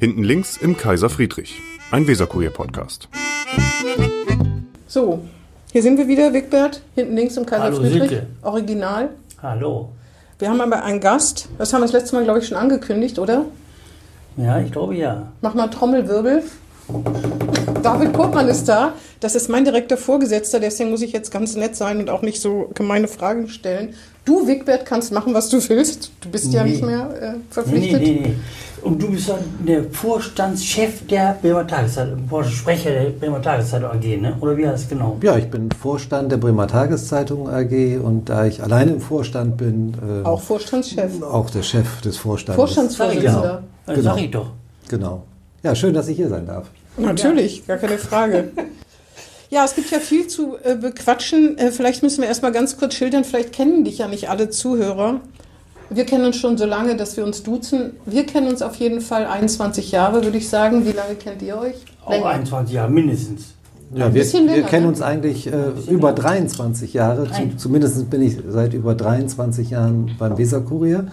Hinten links im Kaiser Friedrich, ein Weserkurier-Podcast. So, hier sind wir wieder, Wigbert, hinten links im Kaiser Hallo, Friedrich. Silke. Original. Hallo. Wir haben aber einen Gast, das haben wir das letzte Mal, glaube ich, schon angekündigt, oder? Ja, ich glaube ja. Mach mal Trommelwirbel. David Kurtmann ist da. Das ist mein direkter Vorgesetzter, deswegen muss ich jetzt ganz nett sein und auch nicht so gemeine Fragen stellen. Du, Wigbert, kannst machen, was du willst. Du bist ja Nee. nicht mehr äh, Nee, nee, verpflichtet. nee, nee. Und du bist dann der Vorstandschef der Bremer Tageszeitung, Sprecher der Bremer Tageszeitung AG, ne? Oder wie heißt es genau? Ja, ich bin Vorstand der Bremer Tageszeitung AG und da ich alleine im Vorstand bin, äh, Auch Vorstandschef. auch der Chef des Vorstandes. Vorstandsvorsitzender. Das Genau. sag ich doch. Genau. Ja, schön, dass ich hier sein darf. Natürlich, gar keine Frage. Ja, es gibt ja viel zu äh, bequatschen. Äh, vielleicht müssen wir erstmal ganz kurz schildern, vielleicht kennen dich ja nicht alle Zuhörer. Wir kennen uns schon so lange, dass wir uns duzen. Wir kennen uns auf jeden Fall 21 Jahre, würde ich sagen. Wie lange kennt ihr euch? Auch 21 Jahre mindestens. Ja, Ein wir, bisschen wir länger, kennen ne? uns eigentlich äh, über 23 Jahre. Zu, zumindest bin ich seit über 23 Jahren beim Weserkurier.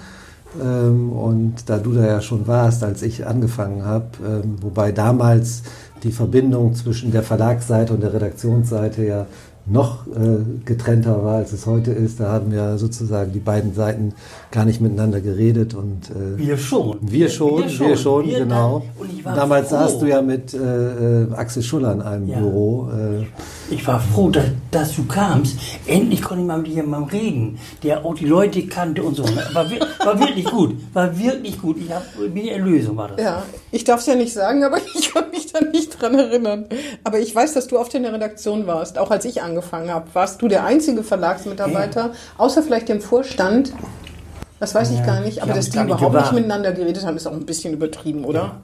Ähm, und da du da ja schon warst, als ich angefangen habe, ähm, wobei damals die Verbindung zwischen der Verlagsseite und der Redaktionsseite ja noch äh, getrennter war, als es heute ist. Da haben ja sozusagen die beiden Seiten gar nicht miteinander geredet und äh, Wir schon. wir schon, wir schon, Wir genau. dann- Und ich war Damals froh. saßt du ja mit äh, äh, Axel Schuller in einem Ja. Büro. Äh, Ich war froh, dass, dass du kamst. Endlich konnte ich mal mit dir mal reden, der auch die Leute kannte und so. War, wir- war wirklich gut. War wirklich gut. Ich hab, die Erlösung war das. Ja, ich darf es ja nicht sagen, aber ich kann mich da nicht dran erinnern. Aber ich weiß, dass du oft in der Redaktion warst, auch als ich angefangen habe. Warst du der einzige Verlagsmitarbeiter, außer vielleicht dem Vorstand? Das weiß ich Ja, gar nicht, aber dass die überhaupt nicht miteinander geredet haben, ist auch ein bisschen übertrieben, oder?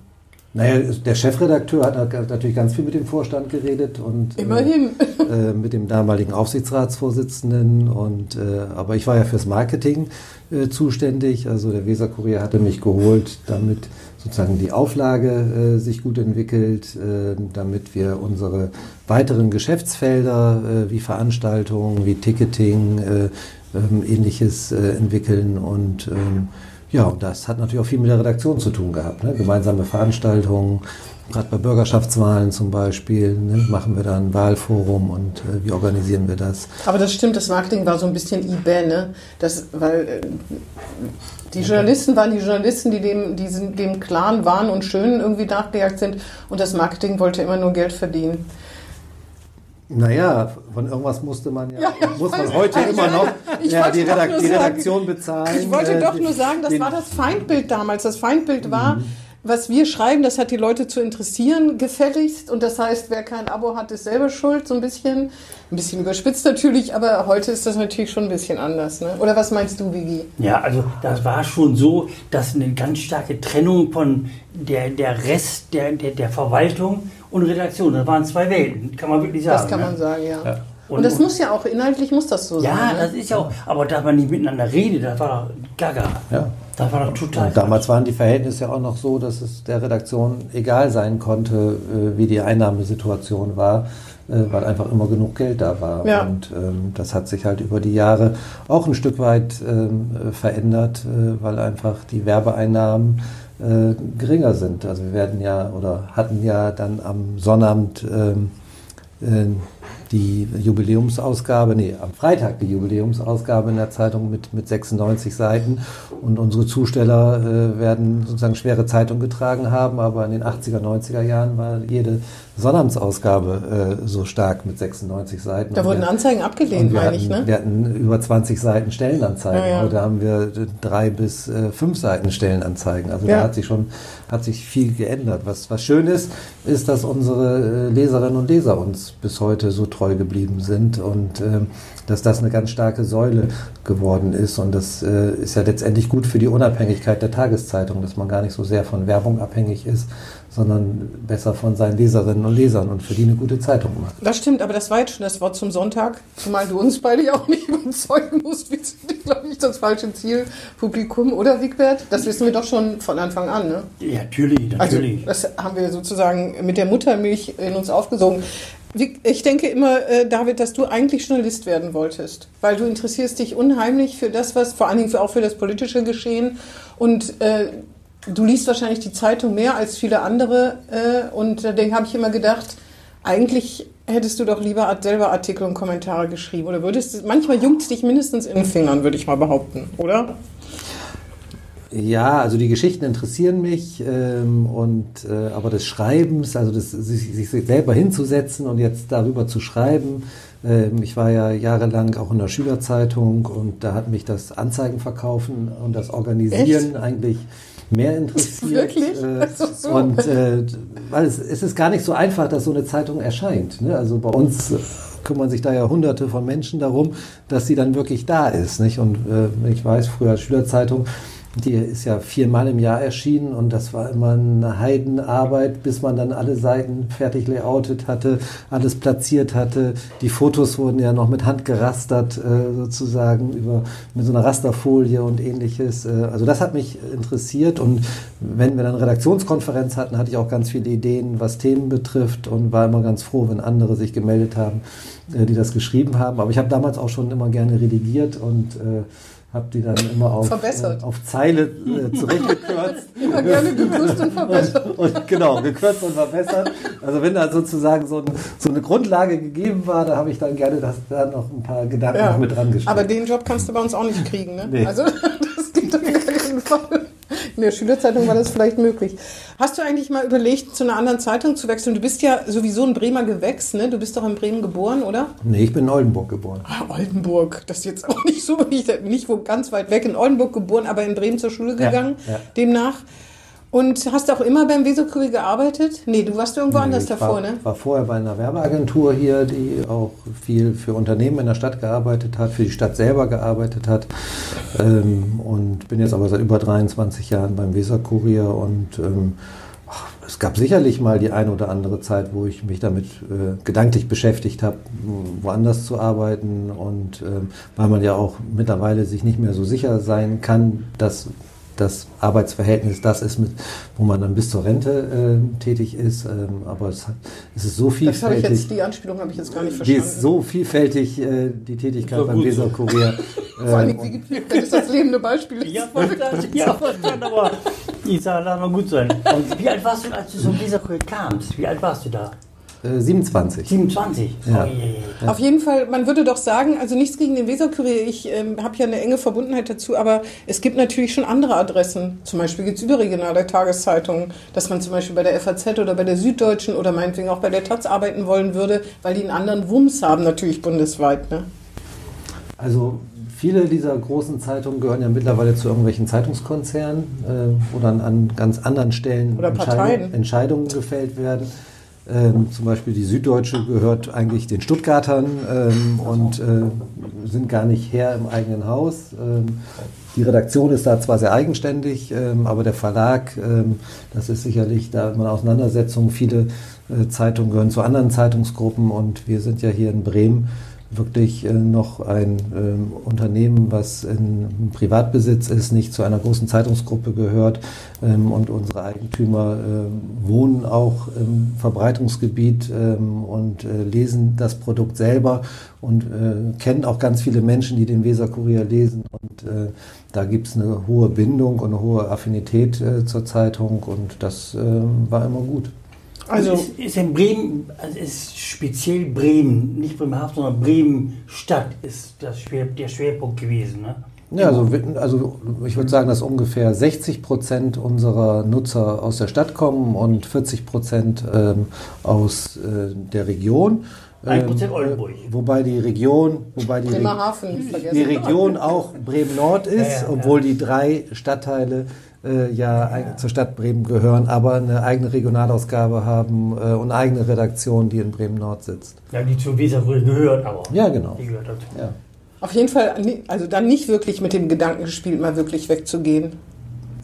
naja, der Chefredakteur hat natürlich ganz viel mit dem Vorstand geredet und äh, Immerhin. äh, mit dem damaligen Aufsichtsratsvorsitzenden. Und, äh, aber ich war ja fürs Marketing äh, zuständig. Also der Weserkurier hatte mich geholt, damit sozusagen die Auflage äh, sich gut entwickelt, äh, damit wir unsere weiteren Geschäftsfelder äh, wie Veranstaltungen, wie Ticketing, äh, ähm, ähnliches äh, entwickeln und ähm, ja, das hat natürlich auch viel mit der Redaktion zu tun gehabt. Ne? Gemeinsame Veranstaltungen, gerade bei Bürgerschaftswahlen zum Beispiel, ne? machen wir da ein Wahlforum und äh, wie organisieren wir das? Aber das stimmt, das Marketing war so ein bisschen eBay, ne? Das, weil äh, die Journalisten waren die Journalisten, die dem, die dem Clan waren und schön irgendwie nachgejagt sind und das Marketing wollte immer nur Geld verdienen. Naja, von irgendwas musste man ja, Ja, muss man weiß. heute immer noch ja, die, doch Redak nur die Redaktion bezahlen. Ich wollte äh, doch nur sagen, das den- war das Feindbild damals. Das Feindbild war, was wir schreiben, das hat die Leute zu interessieren, gefälligst. Und das heißt, wer kein Abo hat, ist selber schuld, so ein bisschen. Ein bisschen überspitzt natürlich, aber heute ist das natürlich schon ein bisschen anders. Ne? Oder was meinst du, Vigi? Ja, also das war schon so, dass eine ganz starke Trennung von der, der Rest der, der, der Verwaltung und Redaktion. Das waren zwei Welten, kann man wirklich sagen. Das kann ne? man sagen, ja. Ja. Und, Und- das und- muss ja auch, inhaltlich muss das so Ja, sein. ne? das ist ja auch, aber dass man nicht miteinander redet, das war doch gaga. Ja. Das war doch total. Und damals waren die Verhältnisse ja auch noch so, dass es der Redaktion egal sein konnte, äh, wie die Einnahmesituation war, äh, weil einfach immer genug Geld da war. Ja. Und ähm, das hat sich halt über die Jahre auch ein Stück weit ähm, äh, verändert, äh, weil einfach die Werbeeinnahmen äh, geringer sind. Also wir werden ja oder hatten ja dann am Sonnabend ähm, äh, die Jubiläumsausgabe, nee, am Freitag die Jubiläumsausgabe in der Zeitung mit, mit 96 Seiten. Und unsere Zusteller äh, werden sozusagen schwere Zeitung getragen haben, aber in den 80er, 90er Jahren war jede Sonnabendsausgabe äh, so stark mit 96 Seiten. Da Und wurden wir- Anzeigen abgelehnt, meine hatten, ich. Ne? wir hatten über 20 Seiten Stellenanzeigen. Ja, ja. Heute haben wir drei bis äh, fünf Seiten Stellenanzeigen. Also Ja. da hat sich schon hat sich viel geändert. Was, was schön ist, ist, dass unsere äh, Leserinnen und Leser uns bis heute so treu geblieben sind und ähm, dass das eine ganz starke Säule geworden ist. Und das äh, ist ja letztendlich gut für die Unabhängigkeit der Tageszeitung, dass man gar nicht so sehr von Werbung abhängig ist, sondern besser von seinen Leserinnen und Lesern und für die eine gute Zeitung macht. Das stimmt, aber das war jetzt schon das Wort zum Sonntag, zumal du uns beide ja auch nicht überzeugen musst. Wir sind, glaube ich, das falsche Zielpublikum, oder Wigbert? Das wissen wir doch schon von Anfang an, ne? Ja, natürlich, Also, natürlich. das haben wir sozusagen mit der Muttermilch in uns aufgesogen. Ich denke immer, äh, David, dass du eigentlich Journalist werden wolltest, weil du interessierst dich unheimlich für das, was vor allen Dingen auch für das politische Geschehen und äh, du liest wahrscheinlich die Zeitung mehr als viele andere äh, und deswegen habe ich immer gedacht, eigentlich hättest du doch lieber selber Artikel und Kommentare geschrieben oder würdest manchmal juckt es dich mindestens in den Fingern, würde ich mal behaupten, oder? Ja, also die Geschichten interessieren mich ähm, und äh, aber des Schreibens, also das, sich, sich selber hinzusetzen und jetzt darüber zu schreiben. Ähm, ich war ja jahrelang auch in der Schülerzeitung und da hat mich das Anzeigenverkaufen und das Organisieren Echt? eigentlich mehr interessiert. Wirklich? Äh. Und äh, weil es, es ist gar nicht so einfach, dass so eine Zeitung erscheint. Ne? Also bei uns kümmern sich da ja hunderte von Menschen darum, dass sie dann wirklich da ist. Nicht? Und äh, ich weiß, früher Schülerzeitung, die ist ja viermal im Jahr erschienen und das war immer eine Heidenarbeit, bis man dann alle Seiten fertig layoutet hatte, alles platziert hatte. Die Fotos wurden ja noch mit Hand gerastert, äh, sozusagen, über, mit so einer Rasterfolie und ähnliches. Äh, also das hat mich interessiert und wenn wir dann Redaktionskonferenz hatten, hatte ich auch ganz viele Ideen, was Themen betrifft und war immer ganz froh, wenn andere sich gemeldet haben, äh, die das geschrieben haben. Aber ich habe damals auch schon immer gerne redigiert und habe die dann immer auf, äh, auf Zeile äh, zurückgekürzt. immer gerne gekürzt und verbessert. Und, und, genau, gekürzt und verbessert. Also wenn da sozusagen so, ein, so eine Grundlage gegeben war, da habe ich dann gerne das, da noch ein paar Gedanken ja. mit dran geschrieben. Aber den Job kannst du bei uns auch nicht kriegen, ne? Nee. Also das geht auf keinen Fall. In der Schülerzeitung war das vielleicht möglich. Hast du eigentlich mal überlegt, zu einer anderen Zeitung zu wechseln? Du bist ja sowieso ein Bremer Gewächs, ne? Du bist doch in Bremen geboren, oder? Nee, ich bin in Oldenburg geboren. Ah, Oldenburg. Das ist jetzt auch nicht so, nicht, nicht wo ganz weit weg in Oldenburg geboren, aber in Bremen zur Schule gegangen. Ja, ja. Demnach. Und hast du auch immer beim Weserkurier gearbeitet? Nee, du warst irgendwo nee, anders davor, war, ne? war vorher bei einer Werbeagentur hier, die auch viel für Unternehmen in der Stadt gearbeitet hat, für die Stadt selber gearbeitet hat. Ähm, und bin jetzt aber seit über 23 Jahren beim Weserkurier und ähm, ach, es gab sicherlich mal die eine oder andere Zeit, wo ich mich damit äh, gedanklich beschäftigt habe, woanders zu arbeiten und ähm, weil man ja auch mittlerweile sich nicht mehr so sicher sein kann, dass das Arbeitsverhältnis das ist, mit, wo man dann bis zur Rente äh, tätig ist. Ähm, aber es, hat, es ist so vielfältig. Das ich jetzt, die Anspielung habe ich jetzt gar nicht verstanden. Die ist so vielfältig, äh, die Tätigkeit beim Weserkurier. Vor allem, wie gefällt ist das lebende Beispiel? Ja, verstanden, ja, verstanden, aber ich sage, das mal gut sein. Und wie alt warst du, als du zum Weserkurier kamst? Wie alt warst du da? 27. 27. Ja. Oh, Auf jeden Fall, man würde doch sagen, also nichts gegen den Weserkurier, ich ähm, habe ja eine enge Verbundenheit dazu, aber es gibt natürlich schon andere Adressen. Zum Beispiel gibt es überregionale Tageszeitungen, dass man zum Beispiel bei der FAZ oder bei der Süddeutschen oder meinetwegen auch bei der Taz arbeiten wollen würde, weil die einen anderen Wumms haben, natürlich bundesweit. Ne? Also viele dieser großen Zeitungen gehören ja mittlerweile zu irgendwelchen Zeitungskonzernen, äh, wo dann an ganz anderen Stellen Entscheidung, Entscheidungen gefällt werden. Ähm, zum Beispiel die Süddeutsche gehört eigentlich den Stuttgartern ähm, und äh, sind gar nicht her im eigenen Haus. Ähm, die Redaktion ist da zwar sehr eigenständig, ähm, aber der Verlag, ähm, das ist sicherlich da immer eine Auseinandersetzung. Viele äh, Zeitungen gehören zu anderen Zeitungsgruppen und wir sind ja hier in Bremen wirklich äh, noch ein äh, Unternehmen, was in Privatbesitz ist, nicht zu einer großen Zeitungsgruppe gehört ähm, und unsere Eigentümer äh, wohnen auch im Verbreitungsgebiet ähm, und äh, lesen das Produkt selber und kennen auch ganz viele Menschen, die den Weser-Kurier lesen und da gibt es eine hohe Bindung und eine hohe Affinität zur Zeitung und das war immer gut. Also ist, ist in Bremen, also ist speziell Bremen, nicht Bremerhaven, sondern Bremen-Stadt ist das Schwer, der Schwerpunkt gewesen. Ne? Ja, also, also ich würde sagen, dass ungefähr 60 Prozent unserer Nutzer aus der Stadt kommen und 40 Prozent ähm, aus äh, der Region. 1 Prozent ähm, Oldenburg. Wobei die Region, wobei die, Re die Region auch Bremen Nord ist, ja, ja, obwohl ja. die drei Stadtteile äh, ja, ja, zur Stadt Bremen gehören, aber eine eigene Regionalausgabe haben äh, und eine eigene Redaktion, die in Bremen Nord sitzt. Ja, die zur Weser gehört, aber. Ja, genau. Die gehört dazu. Ja. Auf jeden Fall, also dann nicht wirklich mit dem Gedanken gespielt, mal wirklich wegzugehen.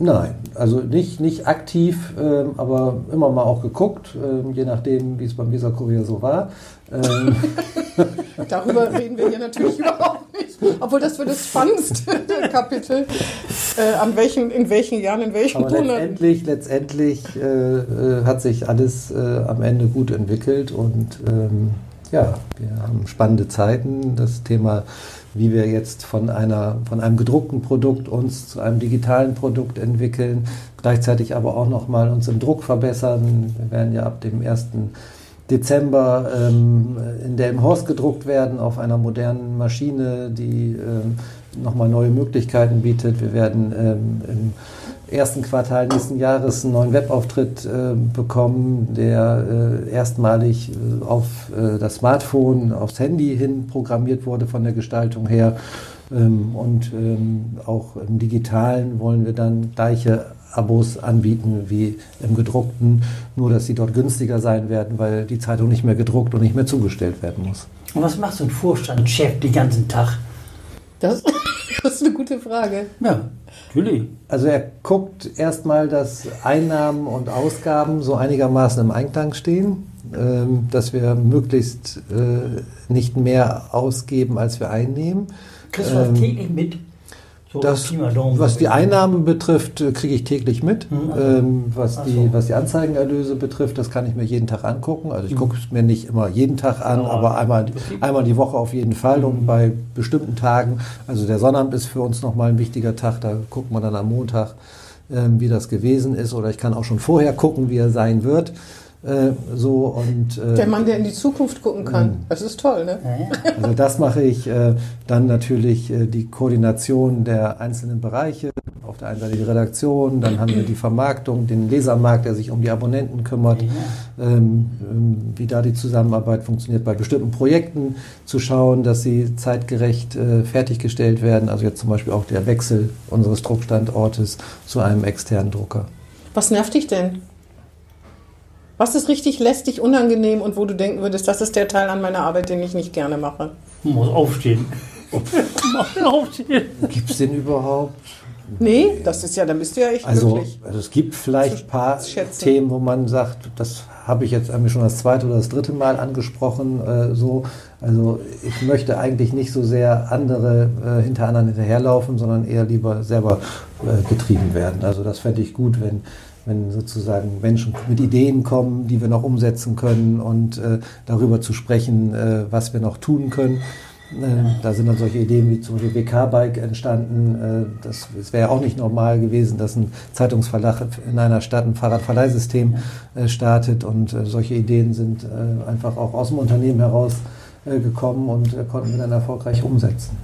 Nein, also nicht, nicht aktiv, ähm, aber immer mal auch geguckt, ähm, je nachdem, wie es beim Weser Kurier so war. Ähm. Darüber reden wir hier natürlich überhaupt nicht. Obwohl das wird das spannendste Kapitel. Äh, an welchen, in welchen Jahren, in welchen aber Monaten. Letztendlich, letztendlich äh, äh, hat sich alles äh, am Ende gut entwickelt und ähm, ja, wir haben spannende Zeiten. Das Thema wie wir jetzt von, einer, von einem gedruckten Produkt uns zu einem digitalen Produkt entwickeln, gleichzeitig aber auch nochmal uns im Druck verbessern. Wir werden ja ab dem 1. Dezember ähm, in Delmenhorst gedruckt werden auf einer modernen Maschine, die ähm, nochmal neue Möglichkeiten bietet. Wir werden ähm, im ersten Quartal nächsten Jahres einen neuen Webauftritt äh, bekommen, der äh, erstmalig äh, auf äh, das Smartphone, aufs Handy hin programmiert wurde von der Gestaltung her. Ähm, und ähm, auch im digitalen wollen wir dann gleiche Abos anbieten wie im gedruckten, nur dass sie dort günstiger sein werden, weil die Zeitung nicht mehr gedruckt und nicht mehr zugestellt werden muss. Und was macht so ein Vorstandschef den ganzen Tag? Das, das ist eine gute Frage. Ja, natürlich. Also er guckt erstmal, dass Einnahmen und Ausgaben so einigermaßen im Einklang stehen, ähm, dass wir möglichst äh, nicht mehr ausgeben, als wir einnehmen. Kriegst du das täglich mit? So Das, was die Einnahmen betrifft, äh, kriege ich täglich mit. Hm, also. Ähm, was, Ach die, was die Anzeigenerlöse betrifft, das kann ich mir jeden Tag angucken. Also ich Hm. gucke es mir nicht immer jeden Tag an, Aber aber einmal, einmal die Woche auf jeden Fall Hm. und bei bestimmten Tagen. Also der Sonnabend ist für uns nochmal ein wichtiger Tag. Da guckt man dann am Montag, ähm, wie das gewesen ist. Oder ich kann auch schon vorher gucken, wie er sein wird. Äh, so und äh, Der Mann, der in die Zukunft gucken kann. Mhm. Das ist toll, ne? Ja, ja. Also das mache ich. Äh, dann natürlich äh, die Koordination der einzelnen Bereiche. Auf der einen Seite die Redaktion, dann haben wir die Vermarktung, den Lesermarkt, der sich um die Abonnenten kümmert. Ja. Ähm, ähm, wie da die Zusammenarbeit funktioniert bei bestimmten Projekten, zu schauen, dass sie zeitgerecht äh, fertiggestellt werden. Also jetzt zum Beispiel auch der Wechsel unseres Druckstandortes zu einem externen Drucker. Was nervt dich denn? Was ist richtig lästig, unangenehm und wo du denken würdest, das ist der Teil an meiner Arbeit, den ich nicht gerne mache? Man muss aufstehen. muss aufstehen. Gibt es den überhaupt? Nee, das ist ja, dann bist du ja echt Also, glücklich. also es gibt vielleicht ein paar schätzen. Themen, wo man sagt, das habe ich jetzt schon das zweite oder das dritte Mal angesprochen. Äh, so, also ich möchte eigentlich nicht so sehr andere äh, hinter anderen hinterherlaufen, sondern eher lieber selber äh, getrieben werden. Also das fände ich gut, wenn wenn sozusagen Menschen mit Ideen kommen, die wir noch umsetzen können und äh, darüber zu sprechen, äh, was wir noch tun können. Äh, Da sind dann solche Ideen wie zum Beispiel WK-Bike entstanden. Äh, Das, es wäre auch nicht normal gewesen, dass ein Zeitungsverlag in einer Stadt ein Fahrradverleihsystem äh, startet. Und äh, solche Ideen sind einfach auch aus dem Unternehmen heraus äh, gekommen und konnten wir dann erfolgreich umsetzen.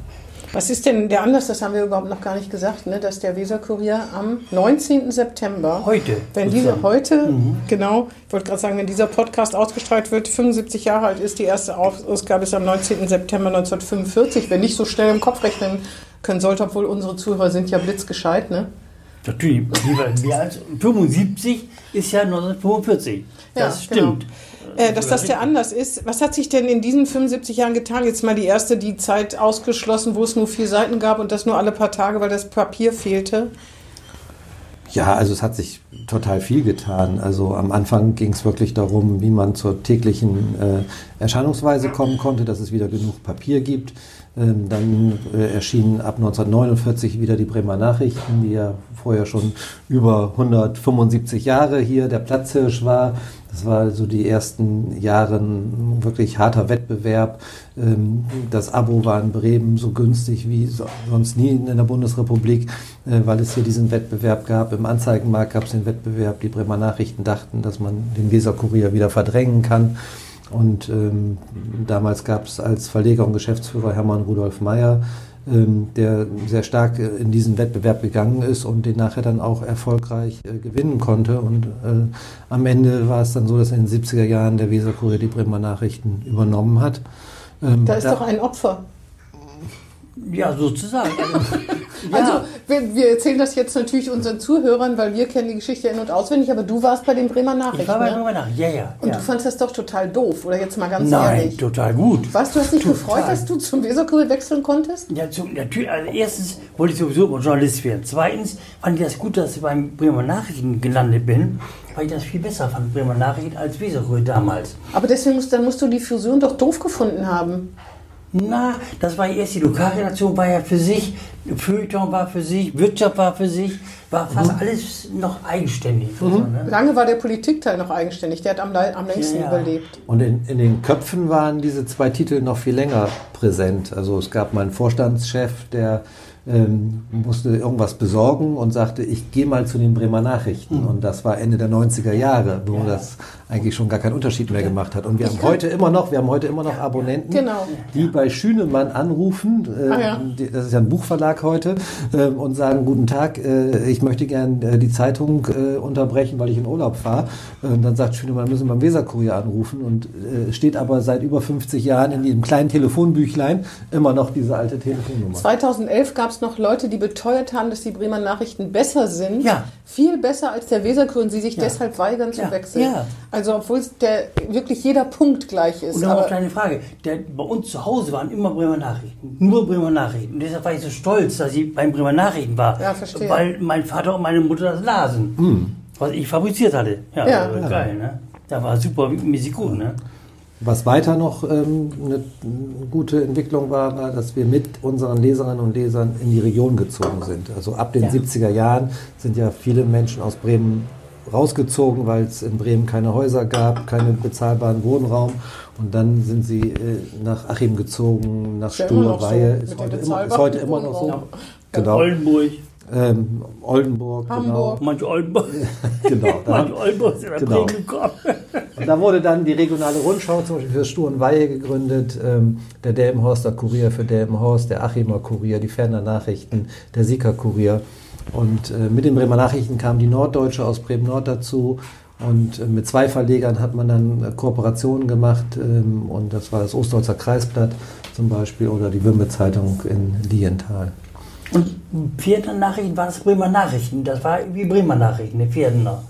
Was ist denn der Anlass, das haben wir überhaupt noch gar nicht gesagt, ne, dass der Weser-Kurier am 19. September, Heute. wenn dieser heute, Mhm. genau, ich wollte gerade sagen, wenn dieser Podcast ausgestrahlt wird, 75 Jahre alt ist, die erste Ausgabe ist am 19. September 1945, wenn nicht so schnell im Kopf rechnen können sollte, obwohl unsere Zuhörer sind ja blitzgescheit, ne? Natürlich, lieber mehr als 75 ist ja 1945. Ja, Das stimmt. Äh, dass das der Anlass ist. Was hat sich denn in diesen 75 Jahren getan? Jetzt mal die erste, die Zeit ausgeschlossen, wo es nur vier Seiten gab und das nur alle paar Tage, weil das Papier fehlte. Ja, also es hat sich total viel getan. Also am Anfang ging es wirklich darum, wie man zur täglichen äh, Erscheinungsweise kommen konnte, dass es wieder genug Papier gibt. Ähm, dann äh, erschienen ab 1949 wieder die Bremer Nachrichten, die ja vorher schon über 175 Jahre hier der Platzhirsch war. Das war also die ersten Jahre wirklich harter Wettbewerb. Ähm, Das Abo war in Bremen so günstig wie so- sonst nie in der Bundesrepublik, äh, weil es hier diesen Wettbewerb gab. Im Anzeigenmarkt gab es den Wettbewerb. Die Bremer Nachrichten dachten, dass man den Weserkurier wieder verdrängen kann. Und ähm, damals gab es als Verleger und Geschäftsführer Hermann Rudolf Meyer, ähm, der sehr stark äh, in diesen Wettbewerb gegangen ist und den nachher dann auch erfolgreich äh, gewinnen konnte. Und äh, am Ende war es dann so, dass in den 70er Jahren der Weserkurier die Bremer Nachrichten übernommen hat. Ähm, Da ist doch ein Opfer. Ja, sozusagen. Also, ja, Also, wir, wir erzählen das jetzt natürlich unseren Zuhörern, weil wir kennen die Geschichte in- und auswendig, aber du warst bei den Bremer Nachrichten. ich war bei ne? Bremer Nachrichten. Ja, ja. Und ja. du fandst das doch total doof, oder jetzt mal ganz Nein, ehrlich. total gut. Was, du hast dich Total. gefreut, dass du zum Weserkurier wechseln konntest? Ja, zum, natürlich, also erstens wollte ich sowieso Journalist werden. Zweitens fand ich das gut, dass ich beim Bremer Nachrichten gelandet bin, weil ich das viel besser fand, Bremer Nachrichten, als Weserröhr damals. Aber deswegen musst, dann musst du die Fusion doch doof gefunden haben. Na, das war erst die Lokalredaktion, war ja für sich, Feuilleton war für sich, Wirtschaft war für sich, war fast Mhm. alles noch eigenständig. So, ne? Lange war der Politikteil noch eigenständig, der hat am, am längsten Ja, ja. überlebt. Und in, in den Köpfen waren diese zwei Titel noch viel länger präsent. Also es gab mal einen Vorstandschef, der ähm, musste irgendwas besorgen und sagte, ich gehe mal zu den Bremer Nachrichten. Mhm. Und das war Ende der 90er Jahre, wo Ja. das eigentlich schon gar keinen Unterschied mehr gemacht hat. Und wir haben heute immer noch, wir haben heute immer noch Abonnenten, Genau. die bei Schünemann anrufen, äh, Ah, ja. die, das ist ja ein Buchverlag heute, äh, und sagen, guten Tag, äh, ich möchte gern äh, die Zeitung äh, unterbrechen, weil ich in Urlaub fahre. Und dann sagt Schünemann, müssen wir beim Weserkurier anrufen und äh, steht aber seit über 50 Jahren in diesem kleinen Telefonbüchlein immer noch diese alte Telefonnummer. 2011 gab es noch Leute, die beteuert haben, dass die Bremer Nachrichten besser sind. Ja. Viel besser als der Weserkurier und sie sich Ja. deshalb weigern zu Ja. wechseln. Ja. Also obwohl es der wirklich jeder Punkt gleich ist. Und noch eine Frage. Der, bei uns zu Hause waren immer Bremer Nachrichten. Nur Bremer Nachrichten. Und deshalb war ich so stolz, dass ich beim Bremer Nachrichten war. Ja, verstehe. Weil mein Vater und meine Mutter das lasen. Was ich fabriziert hatte. Ja, Ja. das war geil, ne? Da war super mäßig gut, ne? Was weiter noch ähm, eine gute Entwicklung war, war, dass wir mit unseren Leserinnen und Lesern in die Region gezogen sind. Also ab den Ja. 70er Jahren sind ja viele Menschen aus Bremen rausgezogen, weil es in Bremen keine Häuser gab, keinen bezahlbaren Wohnraum. Und dann sind sie äh, nach Achim gezogen, nach Ist ja Stur, so, Weihe. Ist dem heute, immer, ist heute immer noch so. Wohnraum. Genau. Oldenburg. Ähm, Oldenburg, Hamburg. Manche Oldenburg. genau. genau. Da Manche Oldenburg sind Genau. Gekommen. Und da wurde dann die regionale Rundschau zum Beispiel für Stur und Weihe gegründet, ähm, der Delmenhorster Kurier für Delmenhorst, der Achimer Kurier, die Ferner Nachrichten, der Sieger Kurier. Und äh, mit den Bremer Nachrichten kam die Norddeutsche aus Bremen-Nord dazu. Und äh, mit zwei Verlegern hat man dann äh, Kooperationen gemacht. Ähm, und das war das Ostdeutzer Kreisblatt zum Beispiel oder die Wimbe Zeitung in Lienthal. Und Vierter Nachrichten waren das Bremer Nachrichten. Das war wie Bremer Nachrichten, die Viertener.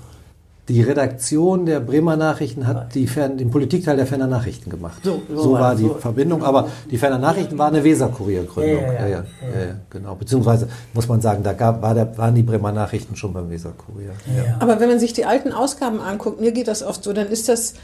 Die Redaktion der Bremer Nachrichten hat die Fern den Politikteil der Ferner Nachrichten gemacht. So, so so war die so. Verbindung, aber die Ferner Nachrichten war eine Weserkuriergründung. Ja, ja, ja. ja, ja, ja, genau. Beziehungsweise muss man sagen, da gab, war der, waren die Bremer Nachrichten schon beim Weserkurier. Ja. Aber wenn man sich die alten Ausgaben anguckt, mir geht das oft so, dann ist das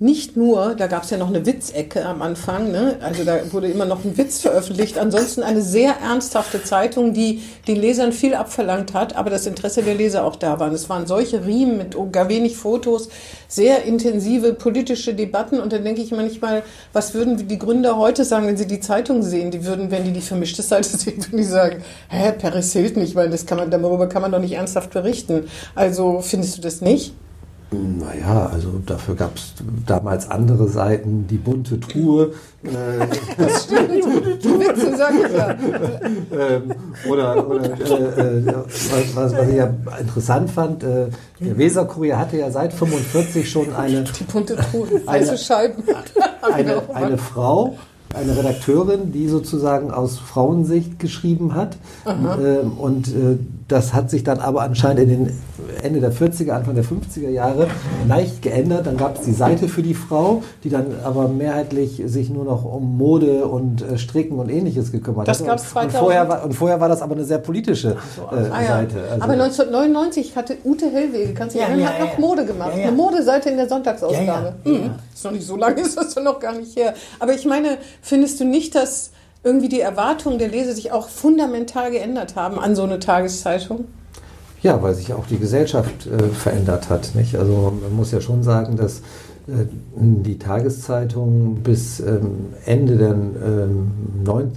nicht nur, da gab es ja noch eine Witzecke am Anfang, ne? also da wurde immer noch ein Witz veröffentlicht, ansonsten eine sehr ernsthafte Zeitung, die den Lesern viel abverlangt hat, aber das Interesse der Leser auch da war. Es waren solche Riemen mit gar wenig Fotos, sehr intensive politische Debatten und dann denke ich manchmal, was würden die Gründer heute sagen, wenn sie die Zeitung sehen? Die würden, wenn die die vermischte Seite sehen, würden die sagen, hä, Paris Hilton, ich meine, das kann man, darüber kann man doch nicht ernsthaft berichten. Also findest du das nicht? Naja, also dafür gab es damals andere Seiten, die bunte Truhe. Äh, Das stimmt. Die Witze, sag ich ja. ähm, oder oder äh, äh, was, was, was ich ja interessant fand, äh, der Weserkurier hatte ja seit 45 schon eine, Die bunte Truhe, Eine- Scheiben. eine, eine Frau, eine Redakteurin, die sozusagen aus Frauensicht geschrieben hat. Ähm, und äh, das hat sich dann aber anscheinend in den Ende der 40er, Anfang der 50er Jahre leicht geändert. Dann gab es die Seite für die Frau, die dann aber mehrheitlich sich nur noch um Mode und äh, Stricken und ähnliches gekümmert Das hat. gab's Und 2000. vorher, war, und vorher war das aber eine sehr politische äh, Ah, ja. Seite. Also- Aber 1999 hatte Ute Hellwege, kannst du Ja, erinnern, ja, hat noch ja. Mode gemacht. Ja, ja. Eine Modeseite in der Sonntagsausgabe. Ja, ja. Mhm. Ist noch nicht so lange, ist das ja noch gar nicht her. Aber ich meine, findest du nicht, dass irgendwie die Erwartungen der Leser sich auch fundamental geändert haben an so eine Tageszeitung? Ja, weil sich auch die Gesellschaft äh, verändert hat. Nicht? Also man muss ja schon sagen, dass die Tageszeitung bis ähm, Ende, der, ähm,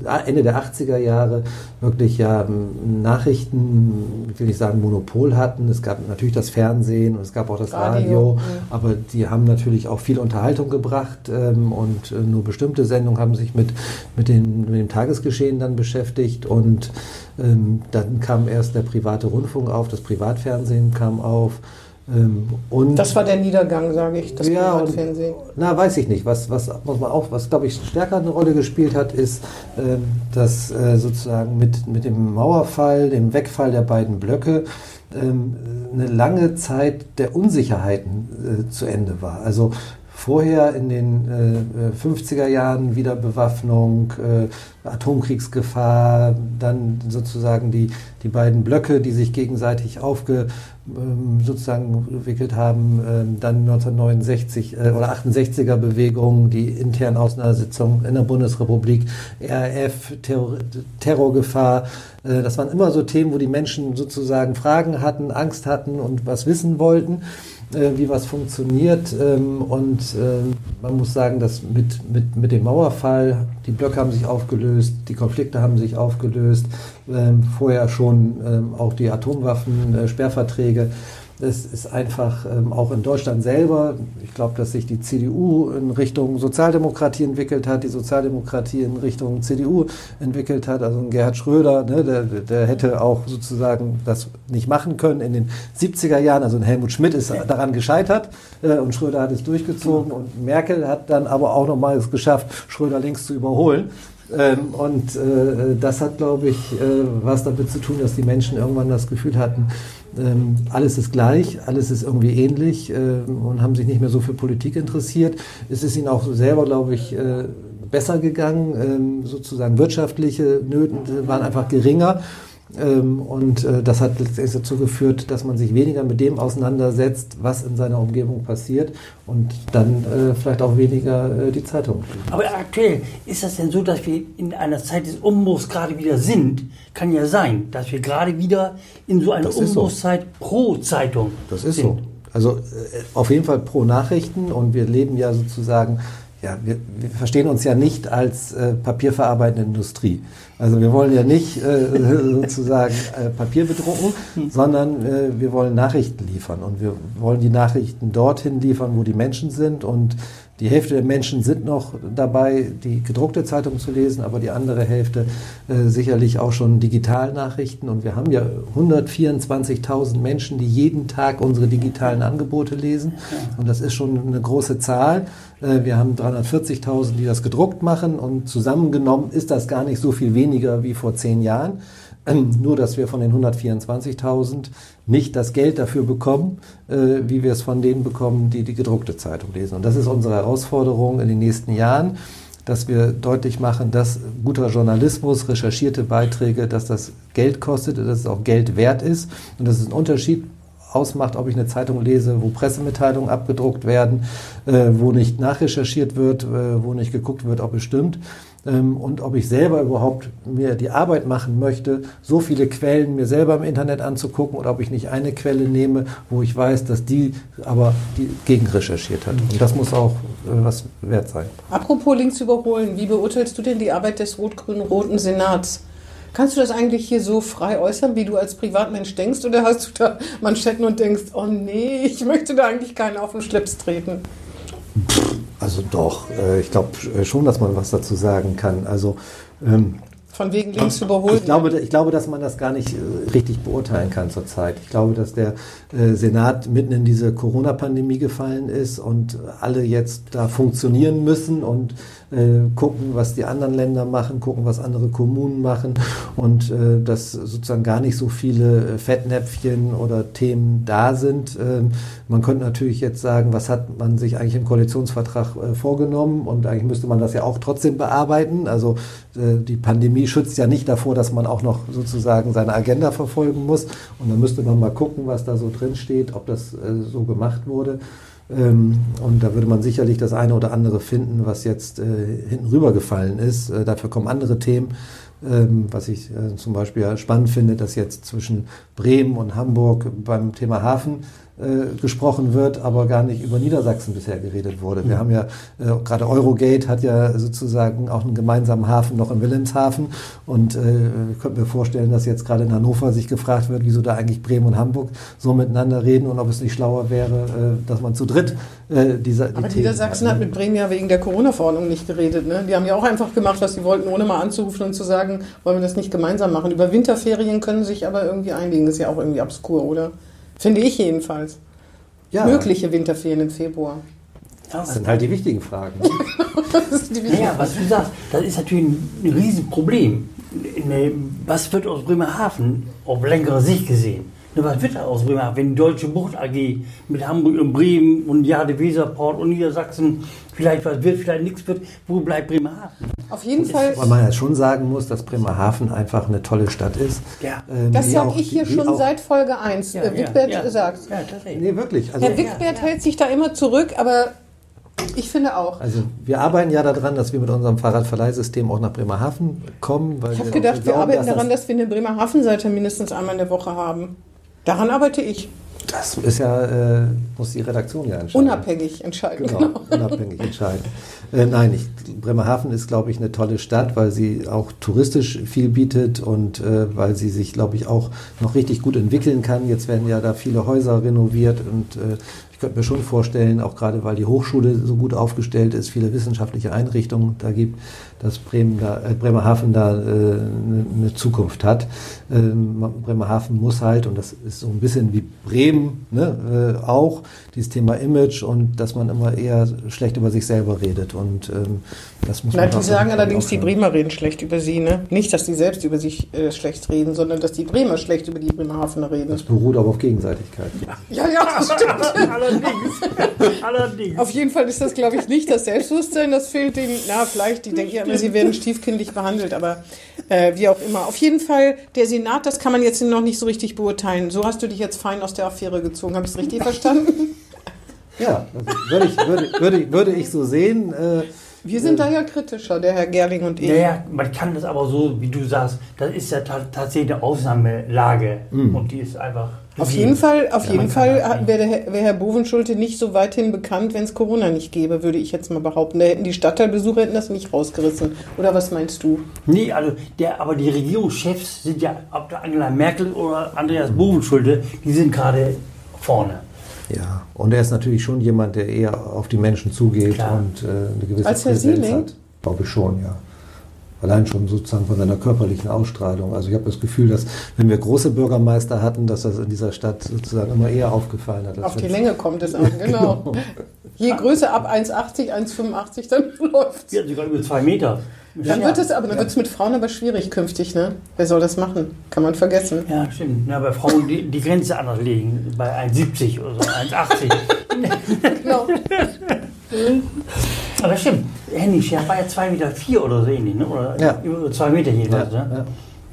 ah, Ende der 80er Jahre wirklich ja ähm, Nachrichten, ich will nicht sagen Monopol hatten. Es gab natürlich das Fernsehen und es gab auch das Radio, Radio, aber die haben natürlich auch viel Unterhaltung gebracht und äh, nur bestimmte Sendungen haben sich mit, mit, den, mit dem Tagesgeschehen dann beschäftigt und dann kam erst der private Rundfunk auf, das Privatfernsehen kam auf. Ähm, und Das war der Niedergang, sage ich, das Ja, und- Privatfernsehen. na, weiß ich nicht. Was, was muss man auch, was glaube ich stärker eine Rolle gespielt hat, ist, ähm, dass äh, sozusagen mit, mit dem Mauerfall, dem Wegfall der beiden Blöcke, ähm, eine lange Zeit der Unsicherheiten äh, zu Ende war. Also vorher in den äh, 50er Jahren Wiederbewaffnung, äh, Atomkriegsgefahr, dann sozusagen die, die beiden Blöcke, die sich gegenseitig aufge, ähm, sozusagen entwickelt haben, ähm, dann 1969 äh, oder 68er Bewegung, die internen Auseinandersetzungen in der Bundesrepublik, RAF, Terror, Terrorgefahr. Äh, das waren immer so Themen, wo die Menschen sozusagen Fragen hatten, Angst hatten und was wissen wollten äh, wie was funktioniert. Ähm, und äh, man muss sagen, dass mit, mit, mit dem Mauerfall, die Blöcke haben sich aufgelöst, die Konflikte haben sich aufgelöst, ähm, vorher schon ähm, auch die Atomwaffen, äh, Sperrverträge. Es ist einfach ähm, auch in Deutschland selber, ich glaube, dass sich die CDU in Richtung Sozialdemokratie entwickelt hat, die Sozialdemokratie in Richtung CDU entwickelt hat. Also ein Gerhard Schröder, ne, der, der hätte auch sozusagen das nicht machen können in den 70er Jahren. Also ein Helmut Schmidt ist daran gescheitert äh, und Schröder hat es durchgezogen und Merkel hat dann aber auch nochmal es geschafft, Schröder links zu überholen. Ähm, und äh, das hat, glaube ich, äh, was damit zu tun, dass die Menschen irgendwann das Gefühl hatten, ähm, alles ist gleich, alles ist irgendwie ähnlich ähm, und haben sich nicht mehr so für Politik interessiert. Es ist ihnen auch selber, glaube ich, äh, besser gegangen. Ähm, sozusagen wirtschaftliche Nöte waren einfach geringer. Ähm, und äh, das hat letztendlich dazu geführt, dass man sich weniger mit dem auseinandersetzt, was in seiner Umgebung passiert und dann äh, vielleicht auch weniger äh, die Zeitung. Aber aktuell ist das denn so, dass wir in einer Zeit des Umbruchs gerade wieder sind? Kann ja sein, dass wir gerade wieder in so einer Umbruchszeit so. pro Zeitung Das ist sind. so. Also auf jeden Fall pro Nachrichten und wir leben ja sozusagen ja, wir, wir, verstehen uns ja nicht als äh, papierverarbeitende Industrie. Also wir wollen ja nicht äh, sozusagen äh, Papier bedrucken, sondern äh, wir wollen Nachrichten liefern und wir wollen die Nachrichten dorthin liefern, wo die Menschen sind und die Hälfte der Menschen sind noch dabei, die gedruckte Zeitung zu lesen, aber die andere Hälfte äh, sicherlich auch schon Digitalnachrichten. Und wir haben ja 124.000 Menschen, die jeden Tag unsere digitalen Angebote lesen. Und das ist schon eine große Zahl. Äh, wir haben 340.000, die das gedruckt machen. Und zusammengenommen ist das gar nicht so viel weniger wie vor zehn Jahren. Nur, dass wir von den 124.000 nicht das Geld dafür bekommen, äh, wie wir es von denen bekommen, die die gedruckte Zeitung lesen. Und das ist unsere Herausforderung in den nächsten Jahren, dass wir deutlich machen, dass guter Journalismus, recherchierte Beiträge, dass das Geld kostet, dass es auch Geld wert ist und dass es einen Unterschied ausmacht, ob ich eine Zeitung lese, wo Pressemitteilungen abgedruckt werden, äh, wo nicht nachrecherchiert wird, äh, wo nicht geguckt wird, ob es stimmt und ob ich selber überhaupt mir die Arbeit machen möchte, so viele Quellen mir selber im Internet anzugucken oder ob ich nicht eine Quelle nehme, wo ich weiß, dass die aber die gegenrecherchiert hat. Und das muss auch äh, was wert sein. Apropos links überholen, wie beurteilst du denn die Arbeit des rot-grün-roten Senats? Kannst du das eigentlich hier so frei äußern, wie du als Privatmensch denkst? Oder hast du da Manschetten und denkst, oh nee, ich möchte da eigentlich keinen auf den Schlips treten? Also doch, äh, ich glaube äh, schon, dass man was dazu sagen kann. Also ähm, von wegen links überholt. Ich glaube, ich glaube, dass man das gar nicht äh, richtig beurteilen kann zurzeit. Ich glaube, dass der Senat mitten in diese Corona-Pandemie gefallen ist und alle jetzt da funktionieren müssen und äh, gucken, was die anderen Länder machen, gucken, was andere Kommunen machen und äh, dass sozusagen gar nicht so viele äh, Fettnäpfchen oder Themen da sind. Ähm, man könnte natürlich jetzt sagen, was hat man sich eigentlich im Koalitionsvertrag äh, vorgenommen und eigentlich müsste man das ja auch trotzdem bearbeiten. Also äh, die Pandemie schützt ja nicht davor, dass man auch noch sozusagen seine Agenda verfolgen muss und dann müsste man mal gucken, was da so drin steht, ob das äh, so gemacht wurde. Ähm, und da würde man sicherlich das eine oder andere finden, was jetzt äh, hinten rübergefallen ist. Äh, dafür kommen andere Themen. Ähm, was ich äh, zum Beispiel spannend finde, dass jetzt zwischen Bremen und Hamburg beim Thema Hafen äh, gesprochen wird, aber gar nicht über Niedersachsen bisher geredet wurde. Wir mhm. haben ja, äh, gerade Eurogate hat ja sozusagen auch einen gemeinsamen Hafen noch in Wilhelmshaven und äh, ich könnte mir vorstellen, dass jetzt gerade in Hannover sich gefragt wird, wieso da eigentlich Bremen und Hamburg so miteinander reden und ob es nicht schlauer wäre, äh, dass man zu dritt äh, dieser die Aber die Niedersachsen hat, hat mit Bremen ja wegen der Corona-Verordnung nicht geredet. Ne? Die haben ja auch einfach gemacht, was sie wollten, ohne mal anzurufen und zu sagen, wollen wir das nicht gemeinsam machen. Über Winterferien können sich aber irgendwie einigen. Das ist ja auch irgendwie obskur, oder? Finde ich jedenfalls. Ja. Mögliche Winterferien im Februar. Das sind halt die wichtigen Fragen. die wichtigen ja, was du sagst, das ist natürlich ein Riesenproblem. Was wird aus Bremerhaven auf längere Sicht gesehen? Was wird da aus Bremerhaven, wenn die Deutsche Bucht AG mit Hamburg und Bremen und Jade Weserport und Niedersachsen vielleicht was wird, vielleicht nichts wird, wo bleibt Bremerhaven? Auf jeden Fall. Weil man ja schon sagen muss, dass Bremerhaven einfach eine tolle Stadt ist. Ja. Ähm, Das sage ich hier schon seit Folge 1. Ja, äh, Wigbert ja, ja. sagt. Ja, tatsächlich. Nee, wirklich. Also, Herr Wigbert hält sich da immer zurück, aber ich finde auch. also wir arbeiten ja daran, dass wir mit unserem Fahrradverleihsystem auch nach Bremerhaven kommen. Weil Ich habe wir gedacht, wir glauben, arbeiten dass daran, dass wir eine Bremerhaven-Seite mindestens einmal in der Woche haben. Daran arbeite ich. Das, ist ja, äh, muss die Redaktion ja entscheiden. Unabhängig entscheiden. Genau, Genau. unabhängig entscheiden. Äh, nein, ich, Bremerhaven ist, glaube ich, eine tolle Stadt, weil sie auch touristisch viel bietet und äh, weil sie sich, glaube ich, auch noch richtig gut entwickeln kann. Jetzt werden ja da viele Häuser renoviert und äh, könnte mir schon vorstellen, auch gerade weil die Hochschule so gut aufgestellt ist, viele wissenschaftliche Einrichtungen da gibt, dass Bremen da, äh, Bremerhaven da äh, eine, eine Zukunft hat. Ähm, Bremerhaven muss halt, und das ist so ein bisschen wie Bremen ne, äh, auch, dieses Thema Image und dass man immer eher schlecht über sich selber redet. Und ähm, das muss Nein, man die sagen allerdings, die. Bremer reden schlecht über sie. Ne? Nicht, dass die selbst über sich äh, schlecht reden, sondern dass die Bremer schlecht über die Bremerhavener reden. Das beruht aber auf Gegenseitigkeit. Ja, ja, das stimmt. Allerdings. Allerdings. Auf jeden Fall ist das, glaube ich, nicht das Selbstbewusstsein, das fehlt denen. Na, vielleicht, die denken ja immer, sie werden stiefkindlich behandelt, aber äh, wie auch immer. Auf jeden Fall, der Senat, das kann man jetzt noch nicht so richtig beurteilen. So hast du dich jetzt fein aus der Affäre gezogen. Habe ich es richtig verstanden? Ja, also würde, ich, würde, würde, ich- würde ich so sehen. Äh, Wir sind da ja kritischer, der Herr Gerling und ich. Ja, ja, man kann das aber so, wie du sagst, das ist ja ta tatsächlich eine Ausnahmelage und die ist einfach. Auf jeden Fall, auf Ja, jeden Fall wäre Herr, wär Herr Bovenschulte nicht so weithin bekannt, wenn es Corona nicht gäbe, würde ich jetzt mal behaupten. Da hätten die Stadtteilbesucher hätten das nicht rausgerissen. Oder was meinst du? Nee, also der, aber die Regierungschefs sind ja, ob der Angela Merkel oder Andreas Bovenschulte, die sind gerade vorne. ja, und er ist natürlich schon jemand, der eher auf die Menschen zugeht Klar. und äh, eine gewisse Als Herr Präsenz hat. Glaube ich schon, ja. Allein schon sozusagen von seiner körperlichen Ausstrahlung. Also ich habe das Gefühl, dass wenn wir große Bürgermeister hatten, dass das in dieser Stadt sozusagen immer eher aufgefallen hat. Auf die Länge kommt es an, genau. Je größer ab 1,80, 1,85, dann läuft's. Ja, sogar über zwei Meter. Dann ja. wird es aber, dann wird es mit Frauen aber schwierig künftig, ne? Wer soll das machen? Kann man vergessen. Ja, stimmt. Ja, bei Frauen die, die Grenze anders legen, bei 1,70 oder so, 1,80. Genau. Aber stimmt, Henning Scher war ja 2,4 Meter vier oder so ähnlich, ne? Oder Ja. über 2 Meter Ja, jedenfalls, ne?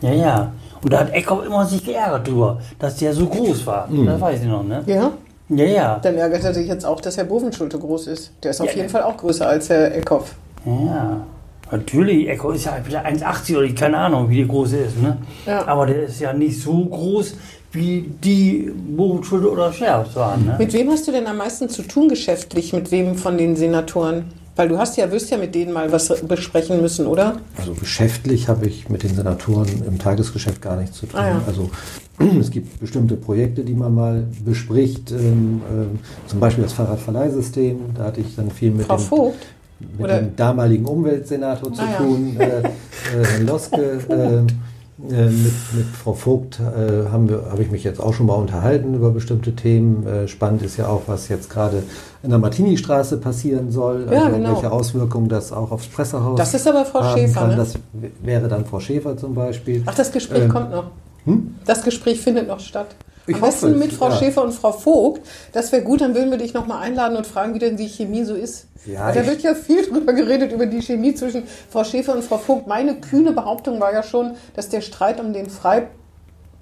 ja. Ja, ja. Und da hat Eckhoff immer sich geärgert drüber, dass der so groß war. Mhm. Das weiß ich noch, ne? Ja, Ja, ja. dann ärgert er sich jetzt auch, dass Herr Bovenschulte groß ist. Der ist auf Ja, jeden ja. Fall auch größer als Herr Eckhoff. Ja. Natürlich, Eckhoff ist ja vielleicht 1,80 oder keine Ahnung, wie die groß ist, ne? Ja. Aber der ist ja nicht so groß, wie die Bovenschulte oder Scher waren, ne? Mit wem hast du denn am meisten zu tun geschäftlich? Mit wem von den Senatoren? Weil du hast ja, wirst ja mit denen mal was besprechen müssen, oder? Also geschäftlich habe ich mit den Senatoren im Tagesgeschäft gar nichts zu tun. Ah, ja. Also es gibt bestimmte Projekte, die man mal bespricht. Ähm, ähm, zum Beispiel das Fahrradverleihsystem. Da hatte ich dann viel mit, Frau dem, Vogt? mit oder- dem damaligen Umweltsenator zu Ah, ja. tun, äh, äh, Herrn Loske. Äh, äh, mit, mit Frau Vogt äh, haben wir- habe ich mich jetzt auch schon mal unterhalten über bestimmte Themen. Äh, spannend ist ja auch, was jetzt gerade in der Martini-Straße passieren soll. Ja, also genau. welche Auswirkungen das auch aufs Pressehaus Das ist aber Frau Schäfer, kann. ne? Das wäre dann Frau Schäfer zum Beispiel. Ach, das Gespräch Ähm, kommt noch. hm? Das Gespräch findet noch statt. Ich Am hoffe besten es, mit Frau ja. Schäfer und Frau Vogt. Das wäre gut, dann würden wir dich nochmal einladen und fragen, wie denn die Chemie so ist. Ja, da wird ja viel drüber geredet, über die Chemie zwischen Frau Schäfer und Frau Vogt. Meine kühne Behauptung war ja schon, dass der Streit um den Frei,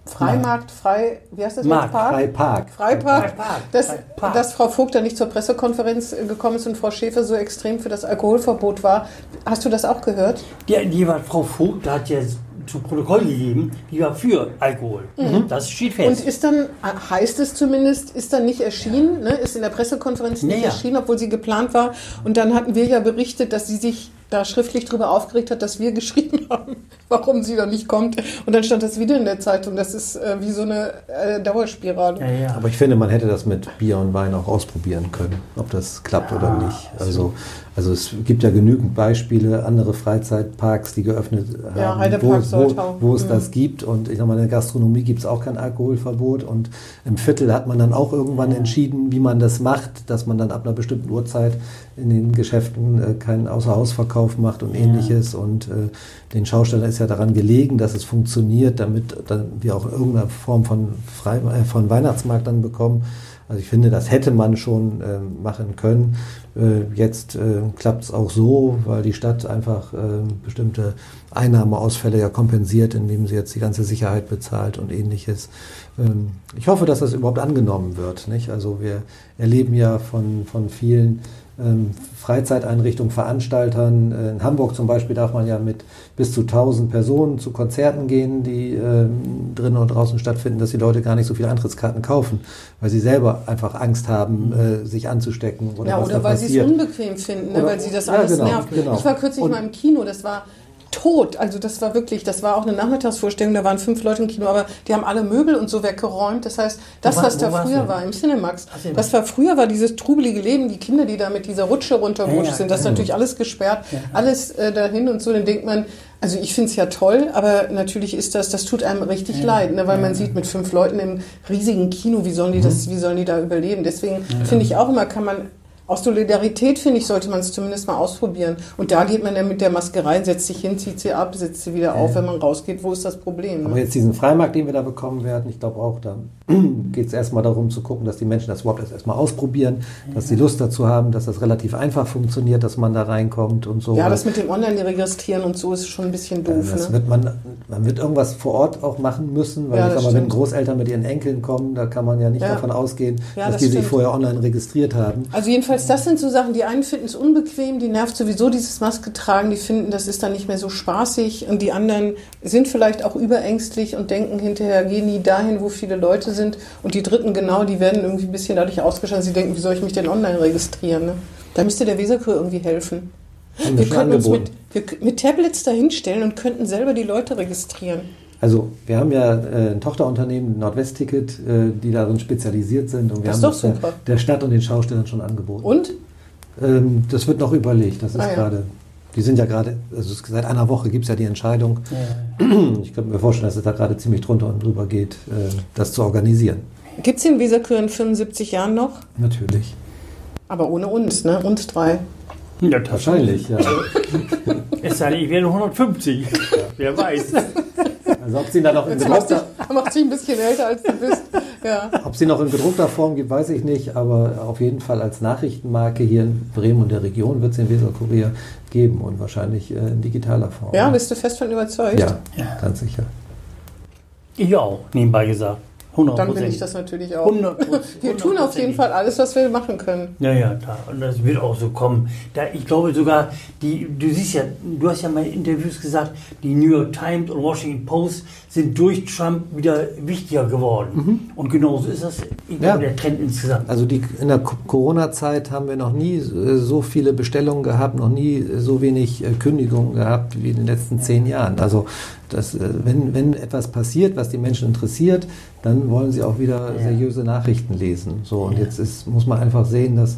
Freimarkt, Frei, wie heißt das? Markt, Park? Freipark. Freipark, Freipark, dass, Freipark. dass Frau Vogt da nicht zur Pressekonferenz äh, gekommen ist und Frau Schäfer so extrem für das Alkoholverbot war. Hast du das auch gehört? Die, die war Frau Vogt, da hat ja zu Protokoll gegeben, die war für Alkohol. Das steht Mhm. Und fest. ist dann, heißt es zumindest, ist dann nicht erschienen, ne? ist in der Pressekonferenz nicht Ja, ja. erschienen, obwohl sie geplant war. Und dann hatten wir ja berichtet, dass sie sich da schriftlich darüber aufgeregt hat, dass wir geschrieben haben, warum sie da nicht kommt. Und dann stand das wieder in der Zeitung. Das ist äh, wie so eine äh, Dauerspirale. ja, ja. Aber ich finde, man hätte das mit Bier und Wein auch ausprobieren können, ob das klappt oder nicht. Also, also es gibt ja genügend Beispiele, andere Freizeitparks, die geöffnet haben, Ja, Heidepark, wo, wo, wo es Mhm. das gibt. Und ich sag mal, in der Gastronomie gibt es auch kein Alkoholverbot. Und im Viertel hat man dann auch irgendwann entschieden, wie man das macht, dass man dann ab einer bestimmten Uhrzeit in den Geschäften äh, keinen Außerhausverkauf macht und ähnliches. Und äh, den Schaustellern ist ja daran gelegen, dass es funktioniert, damit dann wir auch irgendeine Form von, Frei äh, von Weihnachtsmarkt dann bekommen. Also ich finde, das hätte man schon äh, machen können. Äh, jetzt äh, klappt es auch so, weil die Stadt einfach äh, bestimmte Einnahmeausfälle ja kompensiert, indem sie jetzt die ganze Sicherheit bezahlt und ähnliches. Ähm, ich hoffe, dass das überhaupt angenommen wird. Nicht? Also wir erleben ja von, von vielen ähm, Freizeiteinrichtungen, Veranstaltern. Äh, in Hamburg zum Beispiel darf man ja mit bis zu 1000 Personen zu Konzerten gehen, die äh, drinnen und draußen stattfinden, dass die Leute gar nicht so viele Eintrittskarten kaufen, weil sie selber einfach Angst haben, äh, sich anzustecken. Oder, ja, oder weil sie es unbequem finden, ne, weil sie das alles ja, genau, nervt. Genau. Ich war kürzlich und, mal im Kino, das war tot. Also das war wirklich, das war auch eine Nachmittagsvorstellung, da waren fünf Leute im Kino, aber die haben alle Möbel und so weggeräumt. Das heißt, das, was da früher war, im Cinemax, das war früher war dieses trubelige Leben, die Kinder, die da mit dieser Rutsche runterrutscht ja, ja, sind, das ist natürlich alles gesperrt, ja. alles äh, dahin und so, dann denkt man, also ich finde es ja toll, aber natürlich ist das, das tut einem richtig leid, ne, weil man sieht mit fünf Leuten im riesigen Kino, wie sollen die das, mhm. wie sollen die da überleben? Deswegen finde ich auch immer, kann man aus Solidarität, finde ich, sollte man es zumindest mal ausprobieren. Und da geht man dann mit der Maske rein, setzt sich hin, zieht sie ab, setzt sie wieder auf, wenn man rausgeht. Wo ist das Problem? Ne? Aber jetzt diesen Freimarkt, den wir da bekommen werden, ich glaube auch, da geht es erstmal darum zu gucken, dass die Menschen das überhaupt erstmal ausprobieren, dass sie Lust dazu haben, dass das relativ einfach funktioniert, dass man da reinkommt und so. Ja, das mit dem Online-Registrieren und so ist schon ein bisschen doof. das ne? wird man, man wird irgendwas vor Ort auch machen müssen, weil ja, ich sag mal, wenn Großeltern mit ihren Enkeln kommen, da kann man ja nicht ja. davon ausgehen, ja, dass das die stimmt. sich vorher online registriert haben. Also jedenfalls jedenfalls, das sind so Sachen, die einen finden es unbequem, die nervt sowieso dieses Maske tragen, die finden, das ist dann nicht mehr so spaßig und die anderen sind vielleicht auch überängstlich und denken hinterher, gehen nie dahin, wo viele Leute sind und die Dritten genau, die werden irgendwie ein bisschen dadurch ausgeschaltet, sie denken, wie soll ich mich denn online registrieren? Ne? Da müsste der Weserkurier irgendwie helfen. Wir könnten uns mit, wir, mit Tablets dahinstellen und könnten selber die Leute registrieren. Also wir haben ja äh, ein Tochterunternehmen, Nordwestticket, äh, die darin spezialisiert sind und wir das haben das der, der, Stadt und den Schaustellern schon angeboten. Und? Ähm, das wird noch überlegt. Das ist ah, gerade. Ja. Die sind ja gerade, also seit einer Woche gibt es ja die Entscheidung. Ja. Ich könnte mir vorstellen, dass es da gerade ziemlich drunter und drüber geht, äh, das zu organisieren. Gibt es den Weserkür in 75 Jahren noch? Natürlich. Aber ohne uns, ne? Uns drei. Ja, wahrscheinlich, ja. es sei denn, ich werde 150. Wer weiß. Also ob sie da noch in gedruckter macht sich ein bisschen älter als du bist. Ja. Ob sie noch in gedruckter Form gibt, weiß ich nicht, aber auf jeden Fall als Nachrichtenmarke hier in Bremen und der Region wird es den Weserkurier geben und wahrscheinlich äh, in digitaler Form. Ja, bist du fest von überzeugt? Ja, ja. ganz sicher. Ich auch, nebenbei gesagt. 100%. Dann bin ich das natürlich auch. 100%, wir tun auf jeden Fall alles, was wir machen können. Ja, ja, klar. Und das wird auch so kommen. Da, ich glaube sogar, die, du siehst ja, du hast ja mal in Interviews gesagt, die New York Times und Washington Post sind durch Trump wieder wichtiger geworden. Mhm. Und genauso ist das ja. der Trend insgesamt. Also die, in der Corona-Zeit haben wir noch nie äh, so viele Bestellungen gehabt, noch nie so wenig äh, Kündigungen gehabt wie in den letzten zehn Jahren. Also das, äh, wenn, wenn etwas passiert, was die Menschen interessiert, dann wollen sie auch wieder ja. seriöse Nachrichten lesen. So, und ja. jetzt ist, muss man einfach sehen, dass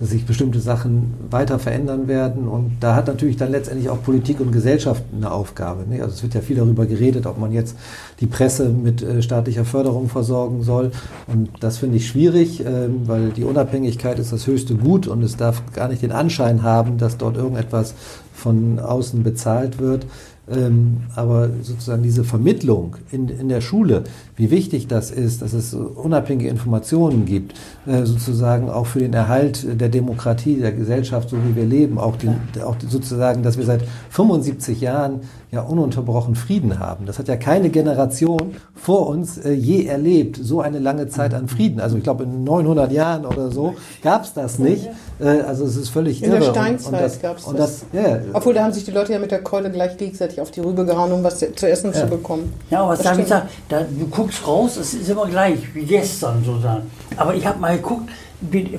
dass sich bestimmte Sachen weiter verändern werden. Und da hat natürlich dann letztendlich auch Politik und Gesellschaft eine Aufgabe. Ne? Also es wird ja viel darüber geredet, ob man jetzt die Presse mit äh, staatlicher Förderung versorgen soll. Und das finde ich schwierig, ähm, weil die Unabhängigkeit ist das höchste Gut und es darf gar nicht den Anschein haben, dass dort irgendetwas von außen bezahlt wird. Ähm, aber sozusagen diese Vermittlung in, in der Schule, wie wichtig das ist, dass es unabhängige Informationen gibt, äh, sozusagen auch für den Erhalt der Demokratie, der Gesellschaft, so wie wir leben, auch, den, auch sozusagen, dass wir seit 75 Jahren ja ununterbrochen Frieden haben. Das hat ja keine Generation vor uns äh, je erlebt, so eine lange Zeit an Frieden. Also ich glaube, in 900 Jahren oder so gab es das nicht. Äh, also es ist völlig in irre. In der Steinzeit gab es das. das ja. Obwohl, da haben sich die Leute ja mit der Keule gleich gegenseitig auf die Rübe gehauen, um was zu essen ja. zu bekommen. Ja, aber was sagen? Da, du guckst raus, es ist immer gleich, wie gestern sozusagen. Aber ich habe mal geguckt,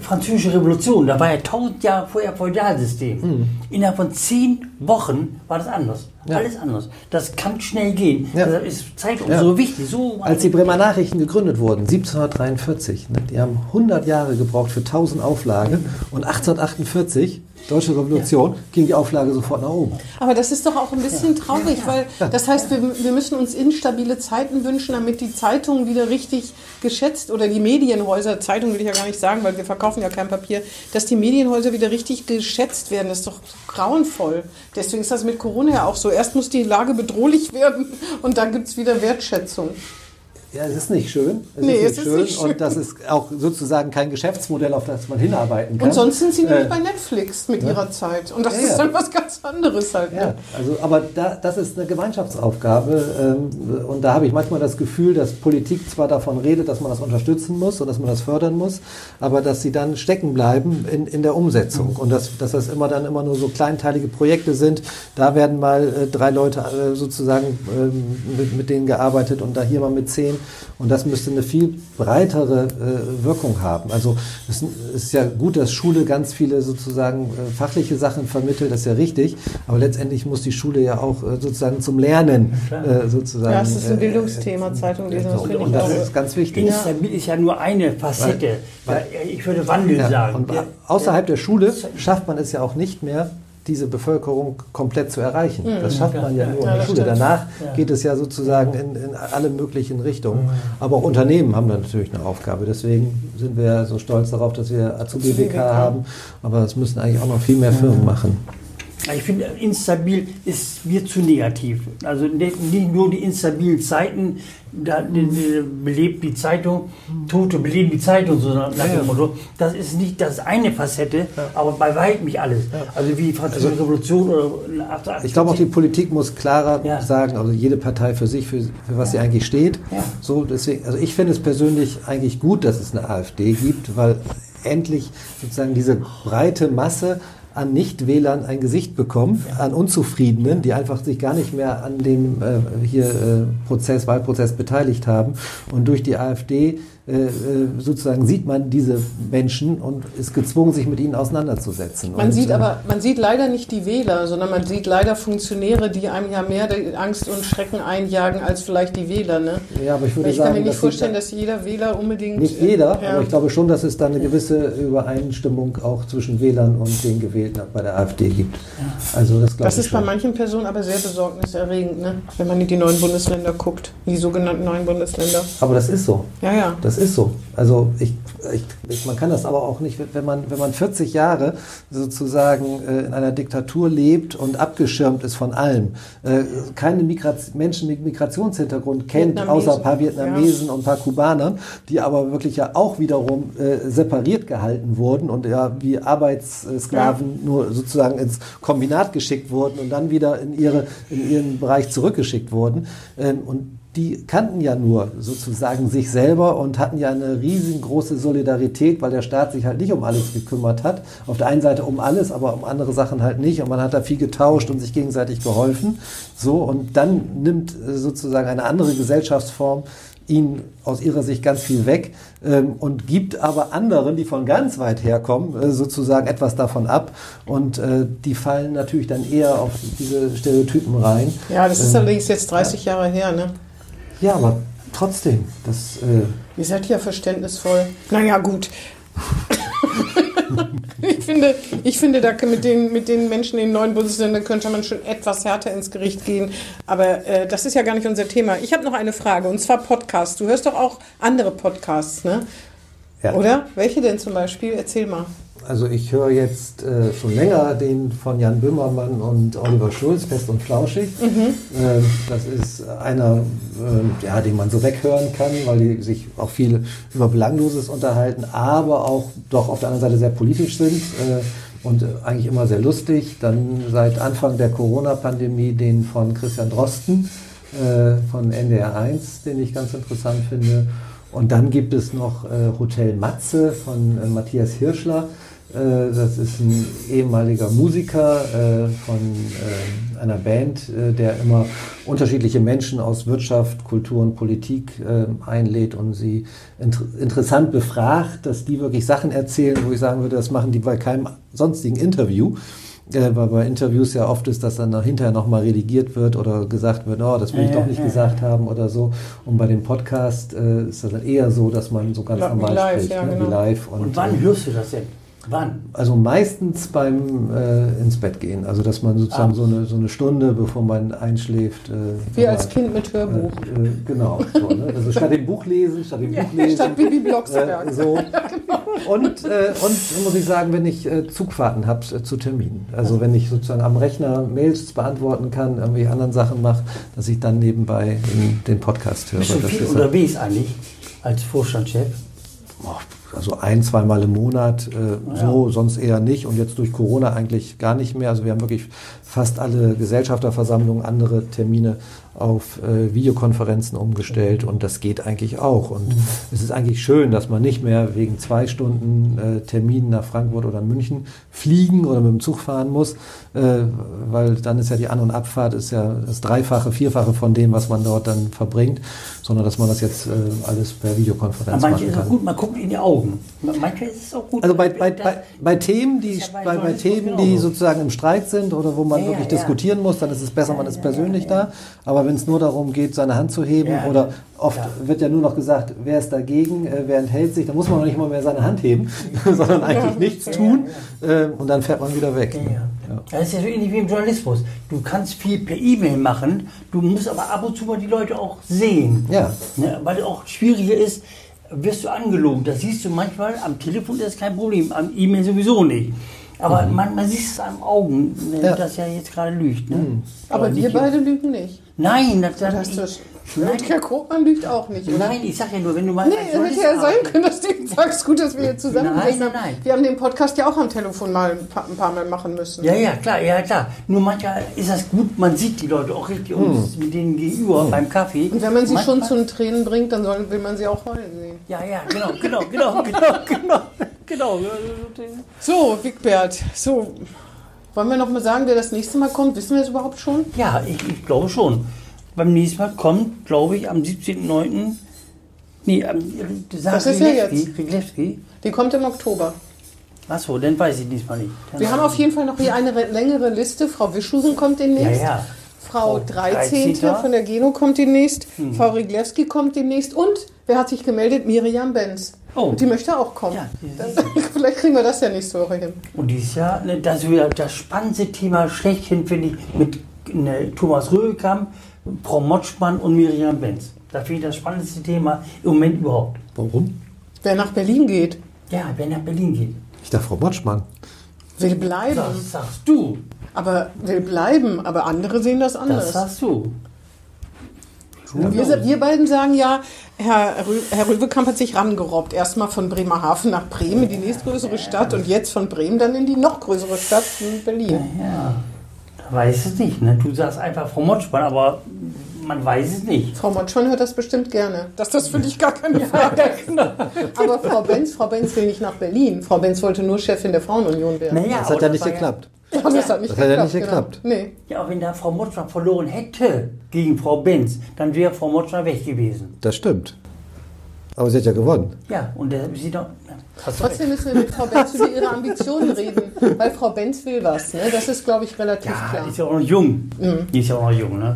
französische Revolution, da war ja tausend Jahre vorher Feudalsystem. Mhm. Innerhalb von zehn Wochen war das anders. Ja. Alles anders. Das kann schnell gehen. Ja. Deshalb ist Zeitung ja. so wichtig. So Als die Bremer Nachrichten gegründet wurden, 1743, ne, die haben 100 Jahre gebraucht für 1000 Auflagen und 1848 Deutsche Revolution, ja. ging die Auflage sofort nach oben. Aber das ist doch auch ein bisschen ja. traurig, weil das heißt, wir, wir, müssen uns instabile Zeiten wünschen, damit die Zeitungen wieder richtig geschätzt oder die Medienhäuser, Zeitungen will ich ja gar nicht sagen, weil wir verkaufen ja kein Papier, dass die Medienhäuser wieder richtig geschätzt werden. Das ist doch grauenvoll. Deswegen ist das mit Corona ja auch so. Erst muss die Lage bedrohlich werden und dann gibt es wieder Wertschätzung. Ja, es ist nicht schön. Es nee, ist, nicht, es schön. ist nicht schön. Und das ist auch sozusagen kein Geschäftsmodell, auf das man hinarbeiten kann. Und sonst sind sie äh, nämlich bei Netflix mit ja. ihrer Zeit. Und das ja, ist dann was ganz anderes halt. Ja, ne? also, aber da, das ist eine Gemeinschaftsaufgabe. Ähm, und da habe ich manchmal das Gefühl, dass Politik zwar davon redet, dass man das unterstützen muss und dass man das fördern muss, aber dass sie dann stecken bleiben in, in der Umsetzung. Und dass, dass das immer dann immer nur so kleinteilige Projekte sind. Da werden mal äh, drei Leute äh, sozusagen ähm, mit, mit denen gearbeitet und da hier mal mit zehn. Und das müsste eine viel breitere äh, Wirkung haben. Also es ist ja gut, dass Schule ganz viele sozusagen äh, fachliche Sachen vermittelt, das ist ja richtig. Aber letztendlich muss die Schule ja auch äh, sozusagen zum Lernen äh, sozusagen. Ja, es ist ein äh, Bildungsthema, Zeitung lesen. Das und, und das ist ganz wichtig. Instabil ist ja nur eine Facette. Weil, weil ich würde Wandel ja, sagen. Und außerhalb der Schule schafft man es ja auch nicht mehr, diese Bevölkerung komplett zu erreichen. Mhm. Das schafft man ja, nur in der Schule. Danach geht es ja sozusagen in, in alle möglichen Richtungen. Mhm. Aber auch Unternehmen haben da natürlich eine Aufgabe. Deswegen sind wir so stolz darauf, dass wir Azubi-WK haben. Aber es müssen eigentlich auch noch viel mehr Firmen machen. Ich finde, instabil ist mir zu negativ. Also nicht nur die instabilen Zeiten, da belebt die Zeitung, Tote beleben die Zeitung, sondern nach dem Motto, das ist nicht das eine Facette, ja. aber bei weitem nicht alles. Ja. Also wie die Französische also, Revolution oder 1880. Ich glaube auch die Politik muss klarer ja. sagen, also jede Partei für sich, für, für was sie eigentlich steht. So deswegen, also ich finde es persönlich eigentlich gut, dass es eine AfD gibt, weil endlich sozusagen diese breite Masse an Nichtwählern ein Gesicht bekommen, an Unzufriedenen, die einfach sich gar nicht mehr an dem äh, hier äh, Prozess, Wahlprozess beteiligt haben. Und durch die AfD sozusagen sieht man diese Menschen und ist gezwungen, sich mit ihnen auseinanderzusetzen. Man und, sieht äh, aber, man sieht leider nicht die Wähler, sondern man sieht leider Funktionäre, die einem ja mehr Angst und Schrecken einjagen als vielleicht die Wähler. Ne? Ja, aber ich würde ich sagen, kann mir nicht vorstellen, dass jeder Wähler unbedingt. Nicht jeder, ja. aber ich glaube schon, dass es da eine gewisse Übereinstimmung auch zwischen Wählern und den Gewählten bei der AfD gibt. Also das, das ist schon. bei manchen Personen aber sehr besorgniserregend, ne? wenn man in die neuen Bundesländer guckt, die sogenannten neuen Bundesländer. Aber das ist so. Ja, ja. Das ist so. Also ich, ich, man kann das aber auch nicht, wenn man, wenn man 40 Jahre sozusagen äh, in einer Diktatur lebt und abgeschirmt ist von allem, äh, keine Migration, Menschen mit Migrationshintergrund kennt, außer ein paar Vietnamesen ja. und ein paar Kubanern, die aber wirklich ja auch wiederum äh, separiert gehalten wurden und ja wie Arbeitssklaven ja. nur sozusagen ins Kombinat geschickt wurden und dann wieder in, ihre, in ihren Bereich zurückgeschickt wurden. Ähm, und die kannten ja nur sozusagen sich selber und hatten ja eine riesengroße Solidarität, weil der Staat sich halt nicht um alles gekümmert hat. Auf der einen Seite um alles, aber um andere Sachen halt nicht. Und man hat da viel getauscht und sich gegenseitig geholfen. So, und dann nimmt äh, sozusagen eine andere Gesellschaftsform ihn aus ihrer Sicht ganz viel weg ähm, und gibt aber anderen, die von ganz weit herkommen, äh, sozusagen etwas davon ab. Und äh, die fallen natürlich dann eher auf diese Stereotypen rein. Ja, das ist ähm, allerdings jetzt 30 ja. Jahre her, ne? Ja, aber trotzdem, das. Äh Ihr seid ja verständnisvoll. Naja, gut. ich, finde, ich finde, da mit den, mit den Menschen in den neuen Bundesländern könnte man schon etwas härter ins Gericht gehen. Aber äh, das ist ja gar nicht unser Thema. Ich habe noch eine Frage, und zwar Podcasts. Du hörst doch auch andere Podcasts, ne? Ja. Oder? Welche denn zum Beispiel? Erzähl mal. Also ich höre jetzt äh, schon länger den von Jan Böhmermann und Oliver Schulz, Fest und Flauschig. Mhm. Äh, das ist einer, äh, ja, den man so weghören kann, weil die sich auch viel über Belangloses unterhalten, aber auch doch auf der anderen Seite sehr politisch sind äh, und eigentlich immer sehr lustig. Dann seit Anfang der Corona-Pandemie den von Christian Drosten äh, von NDR 1, den ich ganz interessant finde. Und dann gibt es noch äh, Hotel Matze von Matthias Hirschler äh, das ist ein ehemaliger Musiker äh, von äh, einer Band, der immer unterschiedliche Menschen aus Wirtschaft, Kultur und Politik einlädt und sie interessant befragt, dass die wirklich Sachen erzählen, wo ich sagen würde, das machen die bei keinem sonstigen Interview. äh, weil bei Interviews ja oft ist, dass dann hinterher nochmal redigiert wird oder gesagt wird, oh, das will ich doch nicht gesagt haben oder so. Und bei dem Podcast äh, ist das dann eher so, dass man so ganz normal live, spricht, ja, ne? genau. wie live. Und, Und wann äh, hörst du das denn? Wann? also meistens beim äh, ins Bett gehen. Also dass man sozusagen Ah. so, eine, so eine Stunde, bevor man einschläft. Äh, Wie als Kind mit Hörbuch. Äh, äh, genau. So, ne? Also statt dem Buch lesen, statt dem Buch lesen. Statt Bibi Blocksberg. Äh, so. Und, äh, und muss ich sagen, wenn ich äh, Zugfahrten habe äh, zu Terminen, also wenn ich sozusagen am Rechner Mails beantworten kann, irgendwie anderen Sachen mache, dass ich dann nebenbei den, den Podcast höre. Bist du viel ist, unterwegs eigentlich als Vorstandschef? Also ein, zweimal im Monat, äh, so, sonst eher nicht. Und jetzt durch Corona eigentlich gar nicht mehr. Also wir haben wirklich fast alle Gesellschafterversammlungen, andere Termine auf äh, Videokonferenzen umgestellt und das geht eigentlich auch. Und es ist eigentlich schön, dass man nicht mehr wegen zwei Stunden äh, Terminen nach Frankfurt oder München fliegen oder mit dem Zug fahren muss, äh, weil dann ist ja die An- und Abfahrt ist ja das Dreifache, Vierfache von dem, was man dort dann verbringt, sondern dass man das jetzt äh, alles per Aber Videokonferenz manche machen ist auch kann. gut, man guckt in die Augen. Manche ist es auch gut. Also bei, bei, Das- bei, bei Themen, die, ja bei bei, Themen, die sozusagen im Streit sind oder wo man Ja, wirklich ja. diskutieren muss, dann ist es besser, man ist persönlich da. Aber wenn es nur darum geht, seine Hand zu heben Ja, oder oft ja. wird ja nur noch gesagt, wer ist dagegen, äh, wer enthält sich, dann muss man noch nicht mal mehr seine Hand heben, sondern eigentlich nichts tun äh, und dann fährt man wieder weg. Das ist ja so ähnlich wie im Journalismus. Du kannst viel per E-Mail machen, du musst aber ab und zu mal die Leute auch sehen. Ja. Ne, weil es auch schwieriger ist, wirst du angelogen. Das siehst du manchmal, am Telefon ist das kein Problem, am E-Mail sowieso nicht. Aber man, man sieht es am Augen, Mhm. Ja. Mhm. dass er jetzt gerade lügt. Ne? Aber wir nicht- beide lügen nicht. Nein, das, das, Das ist Und Herr Krogmann lügt auch nicht, oder? nein, ich sag ja nur, wenn du mal. Nee, als hätte ja sein können, dass du sagst, gut, dass wir hier zusammen Nein, sind. nein, nein. Wir haben den Podcast ja auch am Telefon mal ein paar, ein paar Mal machen müssen. Ja, ja, klar, ja, klar. Nur manchmal ist das gut, man sieht die Leute auch richtig uns mit denen gegenüber beim Kaffee. Und wenn man sie schon Manchmal- zu den Tränen bringt, dann soll, will man sie auch heulen sehen. Ja, ja, genau, genau, genau, genau, genau, genau. So, Wigbert, so. Wollen wir noch mal sagen, wer das nächste Mal kommt? Wissen wir das überhaupt schon? Ja, ich, ich glaube schon. Beim nächsten Mal kommt, glaube ich, am 17.09. Nee, am, Das ist ja jetzt. Riglewski. Die kommt im Oktober. Achso, dann weiß ich diesmal nicht. Dann Wir haben auf jeden Fall noch hier eine re- längere Liste. Frau Wischusen kommt Ja, demnächst. ja. Frau Frau 13. 13. von der Geno kommt demnächst. Hm. Frau Riglewski kommt demnächst. Und wer hat sich gemeldet? Miriam Benz. Oh. Die möchte auch kommen. Ja, die- Dann, vielleicht kriegen wir das ja nächste Woche hin. Und dieses Jahr, ne, das ist wieder das spannendste Thema schlechthin, finde ich, mit ne, Thomas Röhlkamp, Frau Motschmann und Miriam Benz. Das finde ich das spannendste Thema im Moment überhaupt. Warum? Wer nach Berlin geht, Ja, wer nach Berlin geht. Ich dachte, Frau Motschmann. will bleiben. Das sagst du. Aber will bleiben. Aber andere sehen das Das anders. sagst du. Wir, wir beiden sagen ja, Herr, Rö Herr Röwekamp hat sich rangerobbt. Erstmal von Bremerhaven nach Bremen, die nächstgrößere Stadt, und jetzt von Bremen dann in die noch größere Stadt, in Berlin. Ja, da weiß es nicht. Ne? Du sagst einfach Frau Motschmann, aber man weiß es nicht. Frau Motschmann hört das bestimmt gerne. Das, das finde ich gar keine Frage. Aber Frau Benz, Frau Benz will nicht nach Berlin. Frau Benz wollte nur Chefin der Frauenunion werden. Naja, Das hat ja nicht geklappt. Ja, das hat nicht Das hat ja nicht genau. geklappt. Nee. Ja, auch wenn da Frau Motschmann verloren hätte gegen Frau Benz, dann wäre Frau Motschmann weg gewesen. Das stimmt. Aber sie hat ja gewonnen. Ja, und deshalb ist sie doch. Ja. Trotzdem müssen wir mit Frau Benz über ihre Ambitionen reden, weil Frau Benz will was. Ne? Das ist, glaube ich, relativ Ja, klar. ist ja auch noch jung. Die ist ja auch noch jung, ne?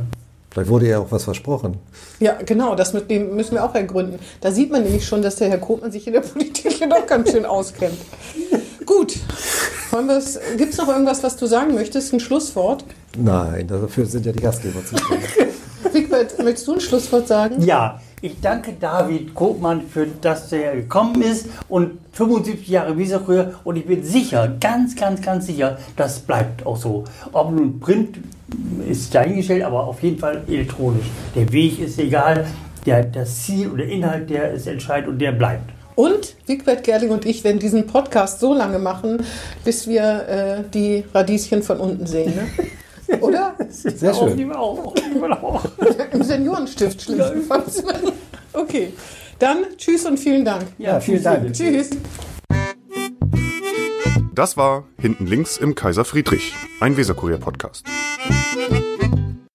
Vielleicht wurde ihr auch was versprochen. Ja, genau, das mit dem müssen wir auch ergründen. Da sieht man nämlich schon, dass der Herr Koopmann sich in der Politik ja doch ganz schön auskennt. Gut, gibt es noch irgendwas, was du sagen möchtest? Ein Schlusswort? Nein, dafür sind ja die Gastgeber zuständig. Wigbert, möchtest du ein Schlusswort sagen? Ja, ich danke David Kopmann für das, er gekommen ist und 75 Jahre Weserkurier und ich bin sicher, ganz, ganz, ganz sicher, das bleibt auch so. Ob nun Print ist dahingestellt, aber auf jeden Fall elektronisch. Der Weg ist egal, der, das Ziel oder Inhalt, der ist entscheidend und der bleibt. Und Wigbert Gerling und ich werden diesen Podcast so lange machen, bis wir äh, die Radieschen von unten sehen. Ne? Oder? Sehr schön. Auch, auch, auch. Im Seniorenstift schlimmstenfalls. Okay, dann tschüss und vielen Dank. Ja, vielen Dank. Tschüss. Das war Hinten links im Kaiser Friedrich, ein Weserkurier-Podcast.